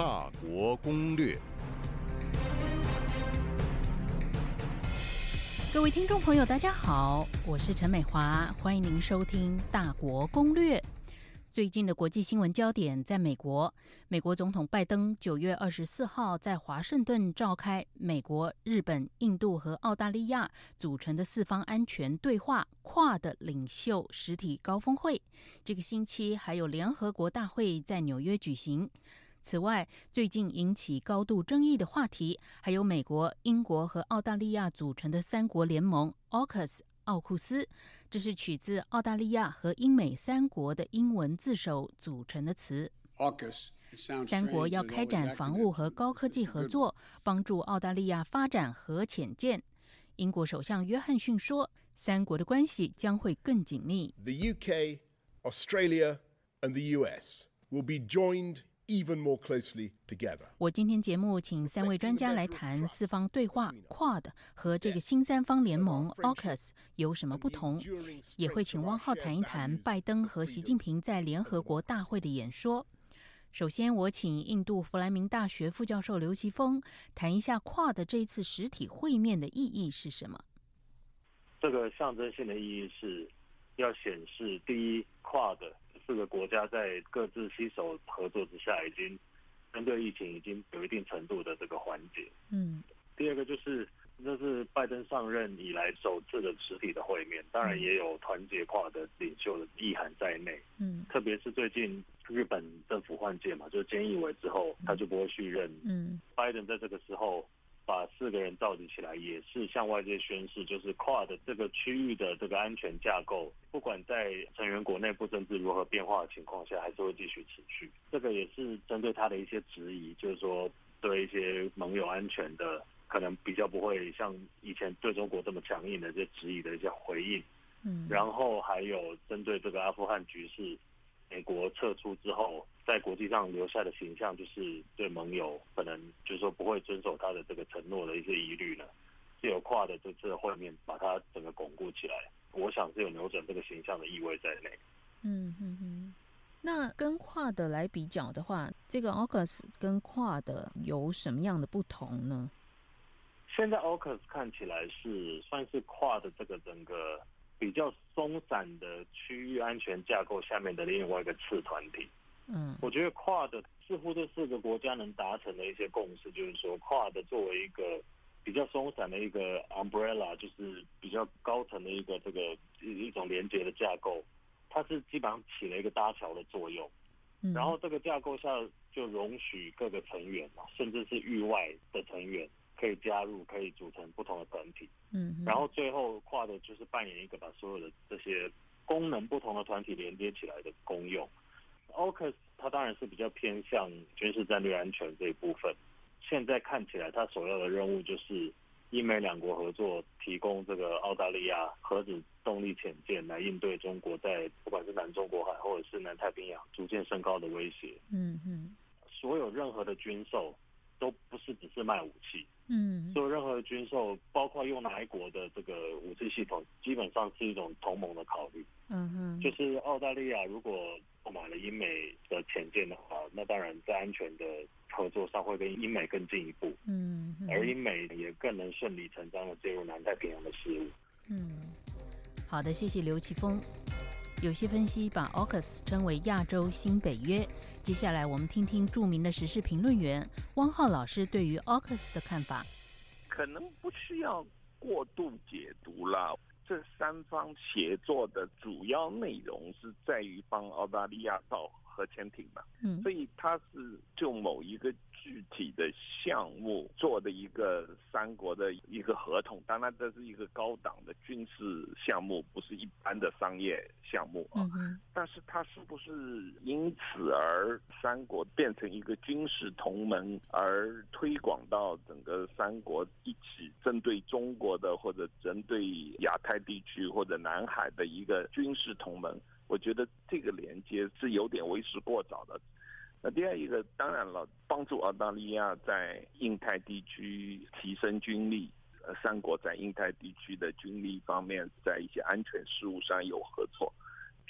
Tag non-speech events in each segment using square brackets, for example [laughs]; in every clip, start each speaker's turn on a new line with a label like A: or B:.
A: 大国攻略。
B: 各位听众朋友，大家好，我是陈美华，欢迎您收听《大国攻略》。最近的国际新闻焦点在美国，美国总统拜登九月二十四号在华盛顿召开美国、日本、印度和澳大利亚组成的四方安全对话跨的领袖实体高峰会。这个星期还有联合国大会在纽约举行。此外，最近引起高度争议的话题还有美国、英国和澳大利亚组成的三国联盟 （AUKUS）。奥库斯，这是取自澳大利亚和英美三国的英文字首组成的词。三国要开展防务和高科技合作，帮助澳大利亚发展核潜舰。英国首相约翰逊说，三国的关系将会更紧密。
C: The UK, Australia, and the US will be joined. Even more closely together.
B: 我今天节目请三位专家来谈四方对话 Quad 和这个新三方联盟 AUKUS 有什么不同，也会请汪浩谈一谈拜登和习近平在联合国大会的演说。首先，我请印度弗莱明大学副教授刘奇峰谈一下 Quad 这一次实体会面的意义是什么。
D: 这个象征性的意义是要显示，第一，Quad 四个国家在各自携手合作之下，已经针对疫情已经有一定程度的这个缓解。
B: 嗯，
D: 第二个就是这是拜登上任以来首次的实体的会面，当然也有团结化的领袖的意涵在内。
B: 嗯，
D: 特别是最近日本政府换届嘛，就是菅义伟之后，他就不会续任。
B: 嗯，
D: 拜登在这个时候。把四个人召集起来，也是向外界宣示，就是跨的这个区域的这个安全架构，不管在成员国内部政治如何变化的情况下，还是会继续持续。这个也是针对他的一些质疑，就是说对一些盟友安全的可能比较不会像以前对中国这么强硬的这质疑的一些回应。
B: 嗯，
D: 然后还有针对这个阿富汗局势。美国撤出之后，在国际上留下的形象，就是对盟友可能就是说不会遵守他的这个承诺的一些疑虑呢，是有跨的这次的会面把它整个巩固起来。我想是有扭转这个形象的意味在内。
B: 嗯嗯嗯。那跟跨的来比较的话，这个 AUKUS 跟跨的有什么样的不同呢？
D: 现在 AUKUS 看起来是算是跨的这个整个。比较松散的区域安全架构下面的另外一个次团体，
B: 嗯，
D: 我觉得跨的似乎这四个国家能达成的一些共识，就是说跨的作为一个比较松散的一个 umbrella，就是比较高层的一个这个一种连接的架构，它是基本上起了一个搭桥的作用，然后这个架构下就容许各个成员嘛，甚至是域外的成员。可以加入，可以组成不同的团体，
B: 嗯，
D: 然后最后跨的就是扮演一个把所有的这些功能不同的团体连接起来的功用。AUKUS 它当然是比较偏向军事战略安全这一部分，现在看起来它首要的任务就是英美两国合作，提供这个澳大利亚核子动力潜舰来应对中国在不管是南中国海或者是南太平洋逐渐升高的威胁。
B: 嗯嗯，
D: 所有任何的军售。都不是只是卖武器，
B: 嗯，
D: 所以任何的军售，包括用哪一国的这个武器系统，基本上是一种同盟的考虑。
B: 嗯哼，
D: 就是澳大利亚如果购买了英美的潜舰的话，那当然在安全的合作上会跟英美更进一步。
B: 嗯，
D: 而英美也更能顺理成章的介入南太平洋的事务。
B: 嗯，好的，谢谢刘奇峰。有些分析把 AUKUS 称为亚洲新北约。接下来我们听听著名的时事评论员汪浩老师对于 AUKUS 的看法。
E: 可能不需要过度解读了。这三方协作的主要内容是在于帮澳大利亚造核潜艇嘛。
B: 嗯，
E: 所以它是就某一个。具体的项目做的一个三国的一个合同，当然这是一个高档的军事项目，不是一般的商业项目啊。但是它是不是因此而三国变成一个军事同盟，而推广到整个三国一起针对中国的，或者针对亚太地区或者南海的一个军事同盟？我觉得这个连接是有点为时过早的。那第二一个，当然了，帮助澳大利亚在印太地区提升军力，呃，三国在印太地区的军力方面，在一些安全事务上有合作，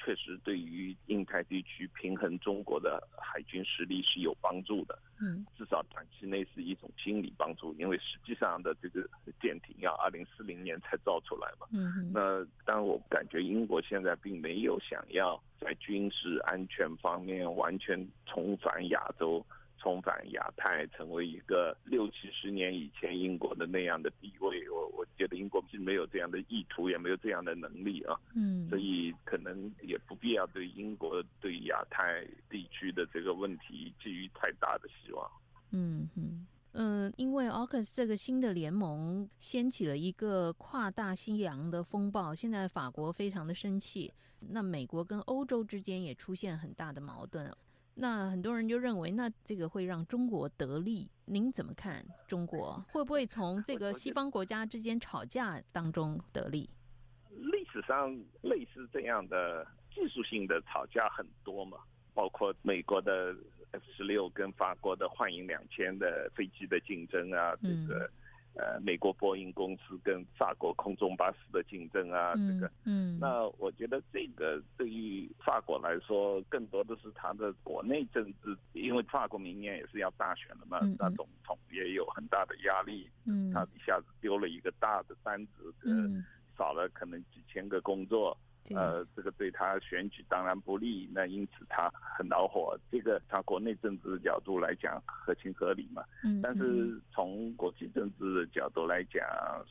E: 确实对于印太地区平衡中国的海军实力是有帮助的。
B: 嗯，
E: 至少短期内是一种心理帮助，因为实际上的这个舰艇要二零四零年才造出来嘛。
B: 嗯
E: 那当然，我感觉英国现在并没有想要在军事安全方面完全重返亚洲。重返亚太，成为一个六七十年以前英国的那样的地位，我我觉得英国既没有这样的意图，也没有这样的能力啊。
B: 嗯，
E: 所以可能也不必要对英国对亚太地区的这个问题寄予太大的希望。
B: 嗯嗯嗯，因为 AUKUS 这个新的联盟掀起了一个跨大西洋的风暴，现在法国非常的生气，那美国跟欧洲之间也出现很大的矛盾。那很多人就认为，那这个会让中国得利。您怎么看？中国会不会从这个西方国家之间吵架当中得利？
E: 历史上类似这样的技术性的吵架很多嘛，包括美国的 F 十六跟法国的幻影两千的飞机的竞争啊，这个。呃，美国波音公司跟法国空中巴士的竞争啊，这个，
B: 嗯，
E: 那我觉得这个对于法国来说，更多的是它的国内政治，因为法国明年也是要大选了嘛，那总统也有很大的压力，
B: 嗯，
E: 他一下子丢了一个大的单子，
B: 嗯，
E: 少了可能几千个工作。呃，这个对他选举当然不利，那因此他很恼火。这个从国内政治的角度来讲，合情合理嘛。
B: 嗯。
E: 但是从国际政治的角度来讲，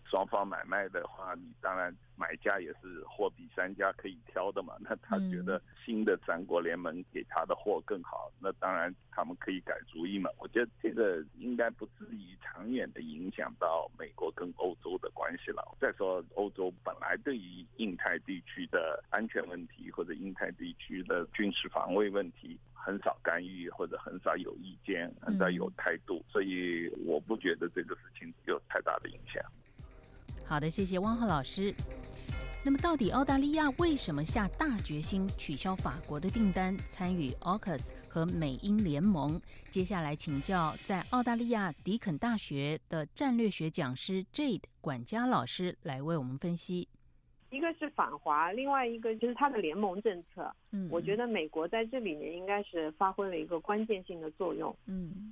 E: 双方买卖的话，你当然买家也是货比三家可以挑的嘛。那他觉得新的三国联盟给他的货更好，那当然他们可以改主意嘛。我觉得这个应该不至于长远的影响到美国跟欧洲的关系了。再说，欧洲本来对于印太地区的安全问题或者印太地区的军事防卫问题很少干预或者很少有意见，很少有态度，所以我不觉得这个事情有太大的影响。
B: 好的，谢谢汪浩老师。那么，到底澳大利亚为什么下大决心取消法国的订单，参与 AUKUS 和美英联盟？接下来请教在澳大利亚迪肯大学的战略学讲师 Jade 管家老师来为我们分析。
A: 一个是反华，另外一个就是它的联盟政策。
B: 嗯，
A: 我觉得美国在这里面应该是发挥了一个关键性的作用。
B: 嗯，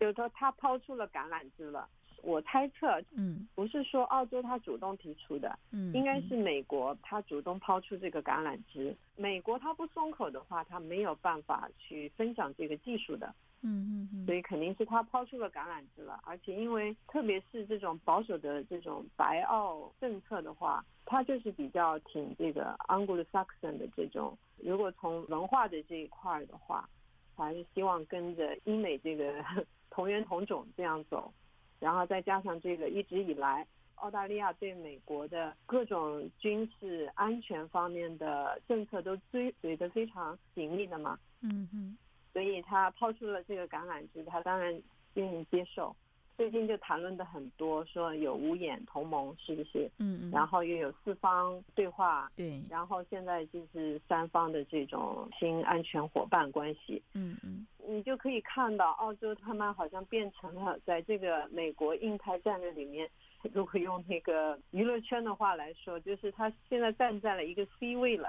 A: 就是说他抛出了橄榄枝了。我猜测，
B: 嗯，
A: 不是说澳洲他主动提出的，
B: 嗯，
A: 应该是美国他主动抛出这个橄榄枝。美国他不松口的话，他没有办法去分享这个技术的。
B: 嗯嗯嗯，
A: 所以肯定是他抛出了橄榄枝了，而且因为特别是这种保守的这种白澳政策的话，他就是比较挺这个 Anglo-Saxon 的这种。如果从文化的这一块的话，还是希望跟着英美这个 [laughs] 同源同种这样走，然后再加上这个一直以来澳大利亚对美国的各种军事安全方面的政策都追随的非常紧密的嘛。
B: 嗯嗯。
A: 所以他抛出了这个橄榄枝，他当然愿意接受。最近就谈论的很多，说有五眼同盟是不是？
B: 嗯嗯。
A: 然后又有四方对话。
B: 对。
A: 然后现在就是三方的这种新安全伙伴关系。
B: 嗯嗯。
A: 你就可以看到，澳洲他们好像变成了在这个美国印太战略里面，如果用那个娱乐圈的话来说，就是他现在站在了一个 C 位了，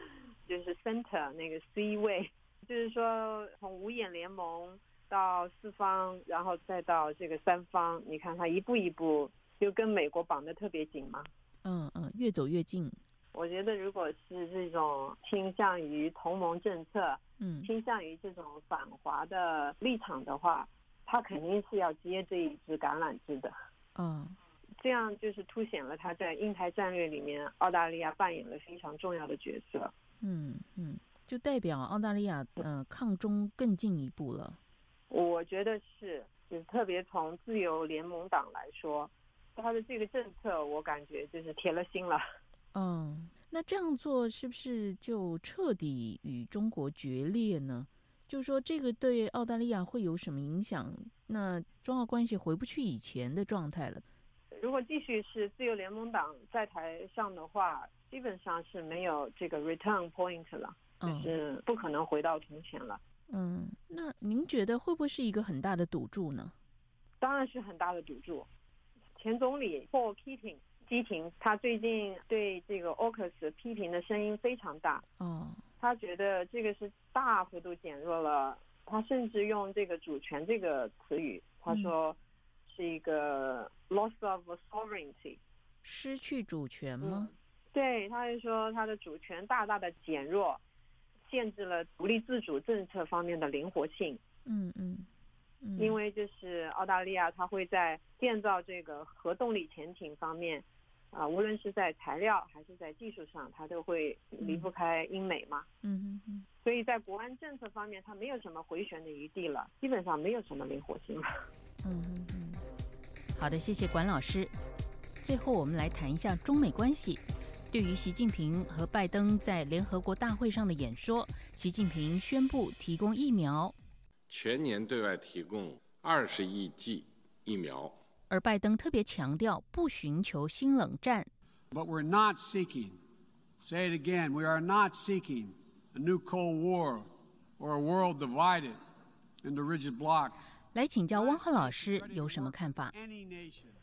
A: [laughs] 就是 center 那个 C 位。就是说，从五眼联盟到四方，然后再到这个三方，你看他一步一步就跟美国绑得特别紧嘛。
B: 嗯嗯，越走越近。
A: 我觉得，如果是这种倾向于同盟政策，
B: 嗯，
A: 倾向于这种反华的立场的话，他肯定是要接这一支橄榄枝的。
B: 嗯，
A: 这样就是凸显了他在印太战略里面，澳大利亚扮演了非常重要的角色。
B: 嗯嗯。就代表澳大利亚呃抗中更进一步了，
A: 我觉得是，就是特别从自由联盟党来说，他的这个政策我感觉就是铁了心了。
B: 嗯，那这样做是不是就彻底与中国决裂呢？就是说这个对澳大利亚会有什么影响？那中澳关系回不去以前的状态了。
A: 如果继续是自由联盟党在台上的话，基本上是没有这个 return point 了。就是不可能回到从前了。
B: 嗯，那您觉得会不会是一个很大的赌注呢？
A: 当然是很大的赌注。前总理 Paul Keating 基廷，他最近对这个 AUKUS 批评的声音非常大。
B: 哦，
A: 他觉得这个是大幅度减弱了，他甚至用这个主权这个词语，他说是一个 loss of sovereignty，
B: 失去主权吗？
A: 对，他就说他的主权大大的减弱，限制了独立自主政策方面的灵活性。
B: 嗯嗯。
A: 因为就是澳大利亚，它会在建造这个核动力潜艇方面，啊，无论是在材料还是在技术上，它都会离不开英美嘛。
B: 嗯嗯嗯。
A: 所以在国安政策方面，它没有什么回旋的余地了，基本上没有什么灵活性了。
B: 嗯嗯嗯。好的，谢谢管老师。最后，我们来谈一下中美关系。对于习近平和拜登在联合国大会上的演说，习近平宣布提供疫苗。
F: 全年对外提供二十亿剂疫苗，
B: 而拜登特别强调不寻求新冷战。
G: But we're not seeking. Say it again. We are not seeking a new Cold War or a world divided into rigid blocks.
B: 来请教汪浩老师有什么看法？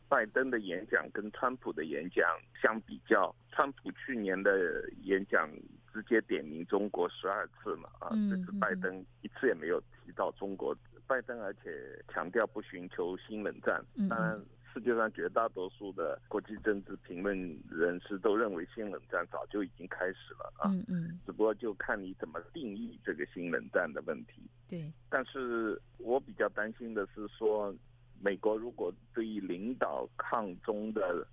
E: 拜登的演讲跟川普的演讲相比较，川普去年的演讲直接点名中国十二次嘛，啊，这次拜登一次也没有提到中国。拜登而且强调不寻求新冷战。当然，世界上绝大多数的国际政治评论人士都认为新冷战早就已经开始了啊。
B: 嗯嗯。
E: 只不过就看你怎么定义这个新冷战的问题。
B: 对。
E: 但是我比较担心的是说。美国如果对于领导抗中的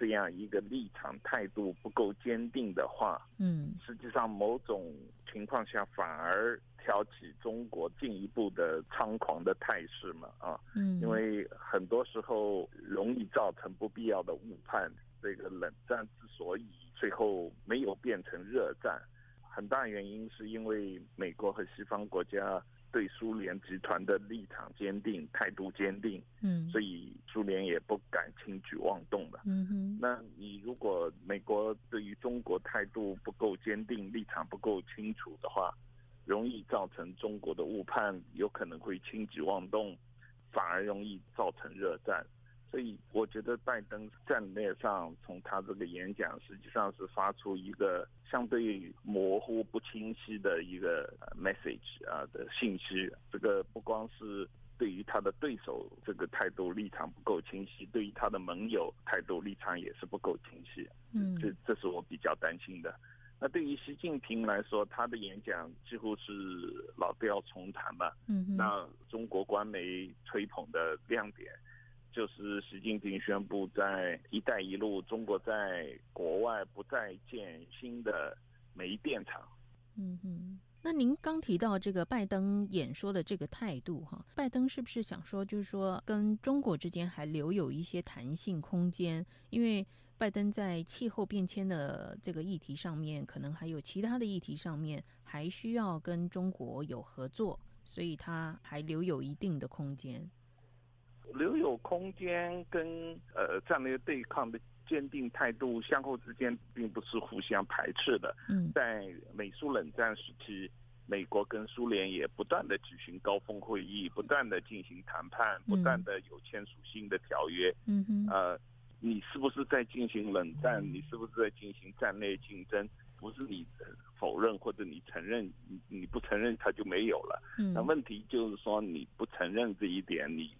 E: 这样一个立场态度不够坚定的话，
B: 嗯，
E: 实际上某种情况下反而挑起中国进一步的猖狂的态势嘛，啊，
B: 嗯，
E: 因为很多时候容易造成不必要的误判。这个冷战之所以最后没有变成热战，很大原因是因为美国和西方国家。对苏联集团的立场坚定，态度坚定，
B: 嗯，
E: 所以苏联也不敢轻举妄动了，
B: 嗯哼。
E: 那你如果美国对于中国态度不够坚定，立场不够清楚的话，容易造成中国的误判，有可能会轻举妄动，反而容易造成热战。所以我觉得拜登战略上，从他这个演讲，实际上是发出一个相对模糊不清晰的一个 message 啊的信息。这个不光是对于他的对手这个态度立场不够清晰，对于他的盟友态度立场也是不够清晰。
B: 嗯，
E: 这这是我比较担心的。那对于习近平来说，他的演讲几乎是老调重弹嘛。
B: 嗯，
E: 那中国官媒吹捧的亮点。就是习近平宣布，在“一带一路”，中国在国外不再建新的煤电厂。
B: 嗯哼，那您刚提到这个拜登演说的这个态度，哈，拜登是不是想说，就是说跟中国之间还留有一些弹性空间？因为拜登在气候变迁的这个议题上面，可能还有其他的议题上面，还需要跟中国有合作，所以他还留有一定的空间。
E: 留有空间跟呃战略对抗的坚定态度相互之间并不是互相排斥的。
B: 嗯，
E: 在美苏冷战时期，美国跟苏联也不断的举行高峰会议，不断的进行谈判，不断的有签署新的条约。
B: 嗯哼，
E: 呃，你是不是在进行冷战？你是不是在进行战略竞争？不是你否认或者你承认，你你不承认它就没有了。
B: 嗯，
E: 那问题就是说你不承认这一点，你。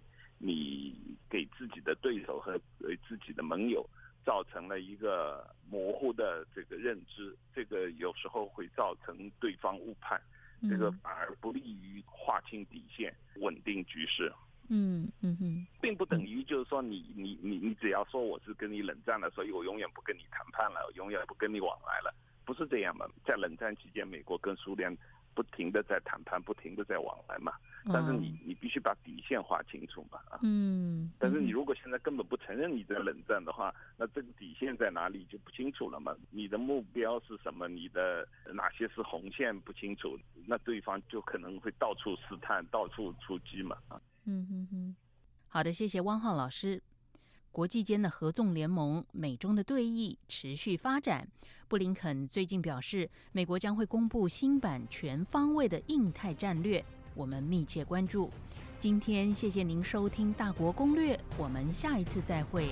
E: 你给自己的对手和自己的盟友造成了一个模糊的这个认知，这个有时候会造成对方误判，这个反而不利于划清底线、稳定局势。
B: 嗯嗯嗯，
E: 并不等于就是说你你你你只要说我是跟你冷战了，所以我永远不跟你谈判了，永远不跟你往来了，不是这样的。在冷战期间，美国跟苏联。不停的在谈判，不停的在往来嘛，但是你你必须把底线划清楚嘛啊，
B: 嗯，
E: 但是你如果现在根本不承认你在冷战的话，那这个底线在哪里就不清楚了嘛？你的目标是什么？你的哪些是红线不清楚，那对方就可能会到处试探，到处出击嘛啊，
B: 嗯嗯嗯，好的，谢谢汪浩老师。国际间的合纵联盟，美中的对弈持续发展。布林肯最近表示，美国将会公布新版全方位的印太战略，我们密切关注。今天谢谢您收听《大国攻略》，我们下一次再会。